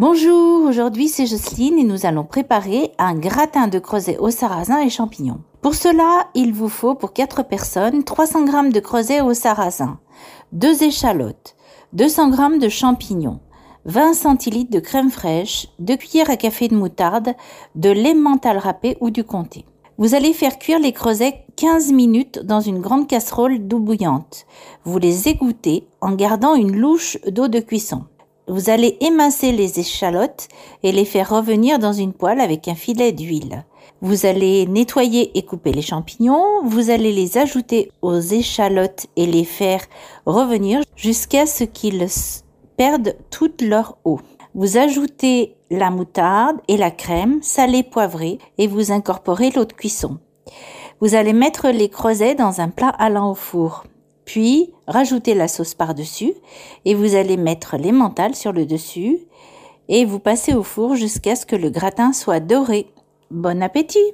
Bonjour, aujourd'hui c'est Jocelyne et nous allons préparer un gratin de creusets au sarrasin et champignons. Pour cela, il vous faut pour 4 personnes 300 g de creusets au sarrasin, 2 échalotes, 200 g de champignons, 20 centilitres de crème fraîche, 2 cuillères à café de moutarde, de lait mental râpé ou du comté. Vous allez faire cuire les creusets 15 minutes dans une grande casserole d'eau bouillante. Vous les égouttez en gardant une louche d'eau de cuisson. Vous allez émincer les échalotes et les faire revenir dans une poêle avec un filet d'huile. Vous allez nettoyer et couper les champignons. Vous allez les ajouter aux échalotes et les faire revenir jusqu'à ce qu'ils perdent toute leur eau. Vous ajoutez la moutarde et la crème salée poivrée et vous incorporez l'eau de cuisson. Vous allez mettre les creusets dans un plat allant au four. Puis, rajoutez la sauce par-dessus et vous allez mettre les sur le dessus et vous passez au four jusqu'à ce que le gratin soit doré. Bon appétit